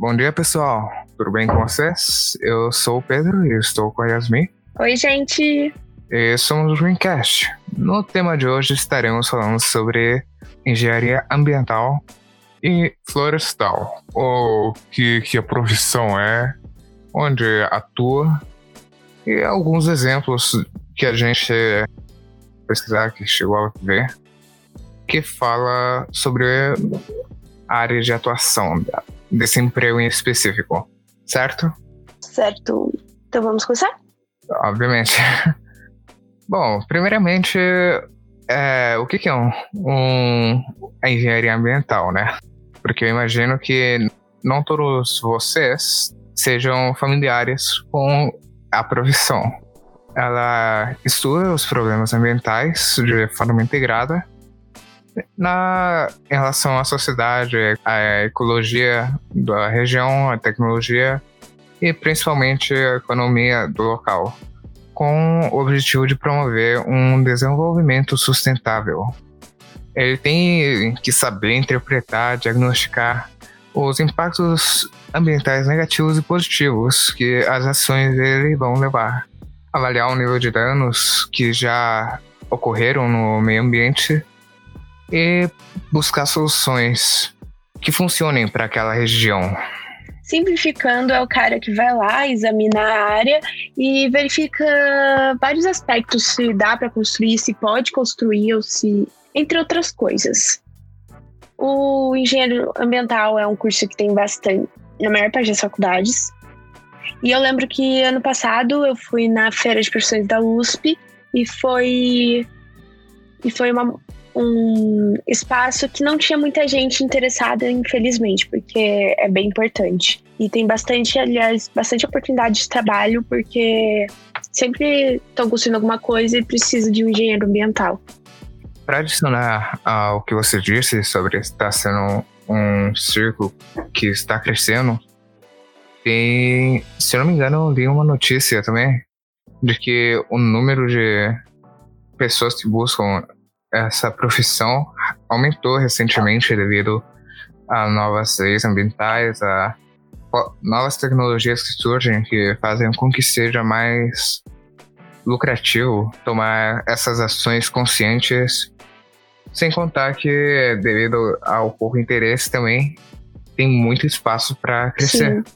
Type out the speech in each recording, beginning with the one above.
Bom dia, pessoal. Tudo bem com vocês? Eu sou o Pedro e estou com a Yasmin. Oi, gente. E somos o Greencast. No tema de hoje estaremos falando sobre engenharia ambiental e florestal, ou que, que a profissão é, onde atua, e alguns exemplos que a gente pesquisar, que chegou a ver, que fala sobre a área de atuação desse emprego em específico, certo? Certo. Então vamos começar? Obviamente. Bom, primeiramente, é, o que, que é um, um, a engenharia ambiental, né? Porque eu imagino que não todos vocês sejam familiares com a profissão. Ela estuda os problemas ambientais de forma integrada na, em relação à sociedade, à ecologia da região, à tecnologia e principalmente a economia do local, com o objetivo de promover um desenvolvimento sustentável. Ele tem que saber interpretar, diagnosticar os impactos ambientais negativos e positivos que as ações dele vão levar, avaliar o nível de danos que já ocorreram no meio ambiente e buscar soluções que funcionem para aquela região. Simplificando, é o cara que vai lá, examina a área e verifica vários aspectos: se dá para construir, se pode construir, ou se. entre outras coisas. O engenheiro ambiental é um curso que tem bastante, na maior parte das faculdades. E eu lembro que ano passado eu fui na feira de profissões da USP e foi e foi uma, um espaço que não tinha muita gente interessada, infelizmente, porque é bem importante. E tem bastante, aliás, bastante oportunidade de trabalho, porque sempre estão construindo alguma coisa e precisa de um engenheiro ambiental. Para adicionar ao que você disse sobre estar sendo um círculo que está crescendo, tem, se eu não me engano, li uma notícia também de que o número de pessoas que buscam essa profissão aumentou recentemente devido a novas leis ambientais, a novas tecnologias que surgem que fazem com que seja mais lucrativo tomar essas ações conscientes, sem contar que devido ao pouco interesse também tem muito espaço para crescer. Sim.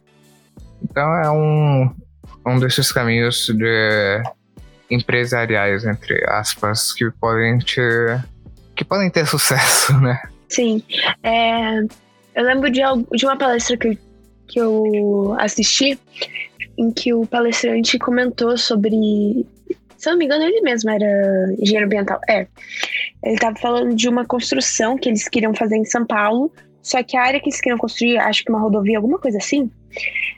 Então é um, um desses caminhos de empresariais, entre aspas, que podem ter, que podem ter sucesso, né? Sim. É, eu lembro de, de uma palestra que, que eu assisti, em que o palestrante comentou sobre. Se eu não me engano, ele mesmo era engenheiro ambiental. É. Ele estava falando de uma construção que eles queriam fazer em São Paulo, só que a área que eles queriam construir, acho que uma rodovia, alguma coisa assim,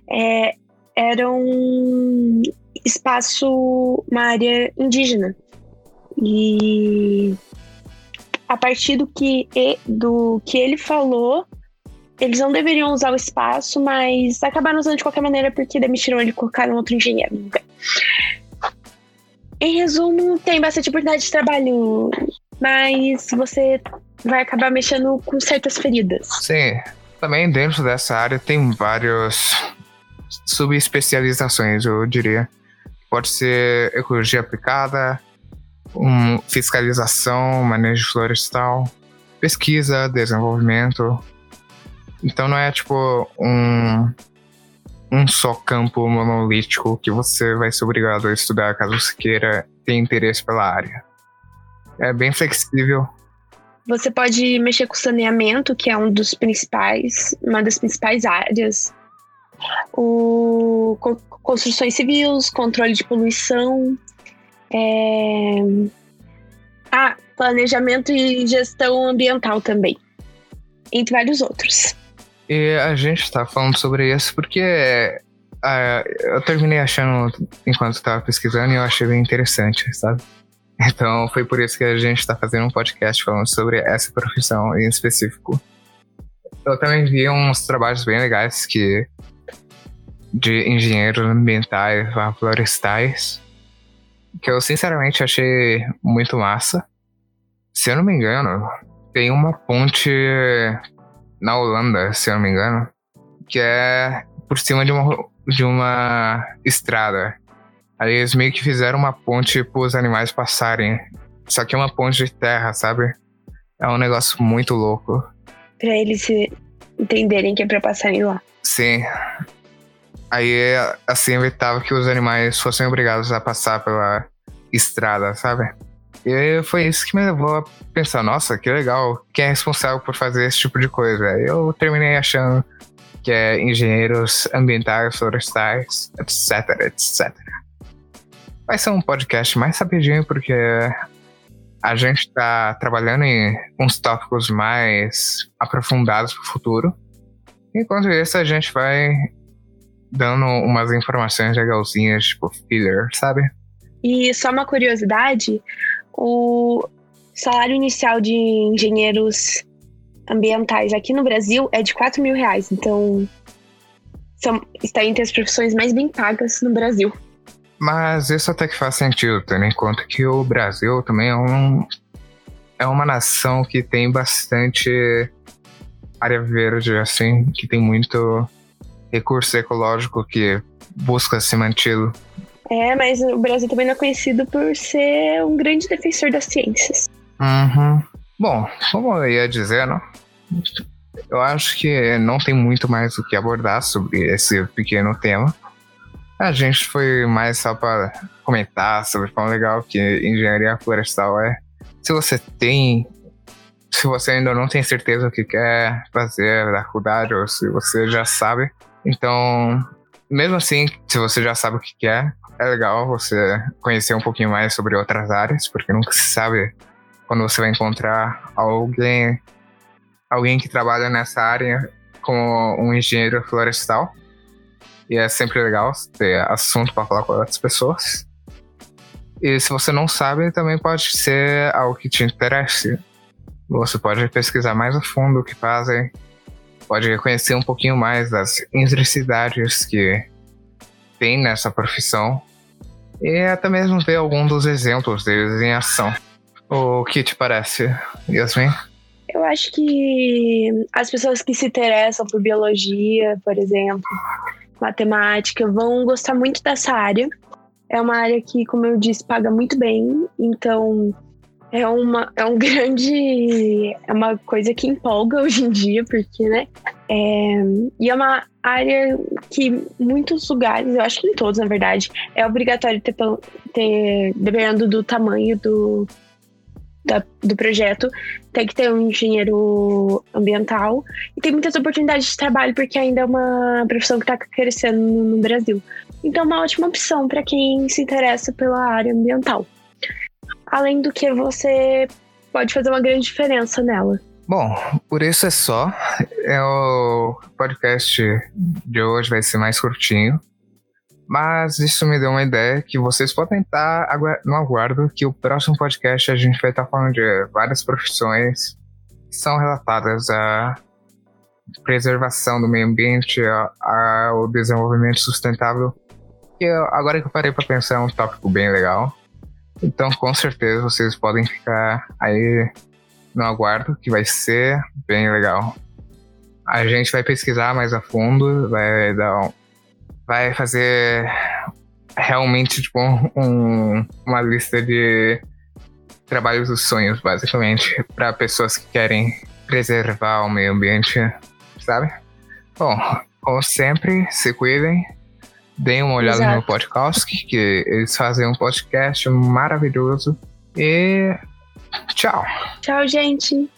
é, era um espaço, uma área indígena. E a partir do que, do que ele falou, eles não deveriam usar o espaço, mas acabaram usando de qualquer maneira porque demitiram ele e colocaram outro engenheiro. Em resumo, tem bastante oportunidade de trabalho, mas você vai acabar mexendo com certas feridas. Sim, também dentro dessa área tem vários subespecializações, eu diria. Pode ser ecologia aplicada, um, fiscalização, manejo florestal, pesquisa, desenvolvimento. Então não é tipo um, um só campo monolítico que você vai ser obrigado a estudar caso você queira ter interesse pela área. É bem flexível. Você pode mexer com saneamento, que é um dos principais, uma das principais áreas o construções civis, controle de poluição, é, ah, planejamento e gestão ambiental também, entre vários outros. E a gente está falando sobre isso porque ah, eu terminei achando, enquanto estava pesquisando, e eu achei bem interessante, sabe? Então foi por isso que a gente está fazendo um podcast falando sobre essa profissão em específico. Eu também vi uns trabalhos bem legais que de engenheiros ambientais florestais, que eu sinceramente achei muito massa. Se eu não me engano, tem uma ponte na Holanda, se eu não me engano, que é por cima de uma, de uma estrada. Aí eles meio que fizeram uma ponte para os animais passarem. Só que é uma ponte de terra, sabe? É um negócio muito louco. Pra eles entenderem que é pra passarem lá. Sim. Aí, assim, evitava que os animais fossem obrigados a passar pela estrada, sabe? E foi isso que me levou a pensar, nossa, que legal, quem é responsável por fazer esse tipo de coisa? Eu terminei achando que é engenheiros ambientais, florestais, etc, etc. Vai ser um podcast mais rapidinho porque a gente está trabalhando em uns tópicos mais aprofundados para o futuro. Enquanto isso, a gente vai dando umas informações legalzinhas, tipo filler, sabe? E só uma curiosidade, o salário inicial de engenheiros ambientais aqui no Brasil é de 4 mil reais. Então, são, está entre as profissões mais bem pagas no Brasil. Mas isso até que faz sentido, tendo em conta que o Brasil também é, um, é uma nação que tem bastante área verde, assim, que tem muito recurso ecológico que busca se manter. É, mas o Brasil também não é conhecido por ser um grande defensor das ciências. Uhum. Bom, como eu ia dizendo, eu acho que não tem muito mais o que abordar sobre esse pequeno tema. A gente foi mais só para comentar sobre quão legal que engenharia florestal é. Se você tem. Se você ainda não tem certeza o que quer fazer da faculdade, ou se você já sabe, então, mesmo assim, se você já sabe o que quer, é legal você conhecer um pouquinho mais sobre outras áreas, porque nunca se sabe quando você vai encontrar alguém, alguém que trabalha nessa área como um engenheiro florestal. E é sempre legal ter assunto para falar com outras pessoas. E se você não sabe, também pode ser algo que te interesse. Você pode pesquisar mais a fundo o que fazem, pode conhecer um pouquinho mais das intricidades que tem nessa profissão e até mesmo ver algum dos exemplos deles em ação. O que te parece, Yasmin? Eu acho que as pessoas que se interessam por biologia, por exemplo, matemática, vão gostar muito dessa área. É uma área que, como eu disse, paga muito bem, então é uma é um grande é uma coisa que empolga hoje em dia porque né é, e é uma área que muitos lugares eu acho que em todos na verdade é obrigatório ter, ter dependendo do tamanho do da, do projeto tem que ter um engenheiro ambiental e tem muitas oportunidades de trabalho porque ainda é uma profissão que está crescendo no, no Brasil. Então, é uma ótima opção para quem se interessa pela área ambiental. Além do que você pode fazer uma grande diferença nela. Bom, por isso é só. É o podcast de hoje vai ser mais curtinho. Mas isso me deu uma ideia que vocês podem estar no aguardo que o próximo podcast a gente vai estar falando de várias profissões que são relatadas à preservação do meio ambiente, ao desenvolvimento sustentável. E agora que eu parei para pensar é um tópico bem legal. Então, com certeza, vocês podem ficar aí no aguardo, que vai ser bem legal. A gente vai pesquisar mais a fundo, vai dar um, vai fazer realmente tipo, um, uma lista de trabalhos dos sonhos, basicamente, para pessoas que querem preservar o meio ambiente, sabe? Bom, como sempre, se cuidem, deem uma olhada Exato. no podcast, que eles fazem um podcast maravilhoso. E tchau. Tchau, gente.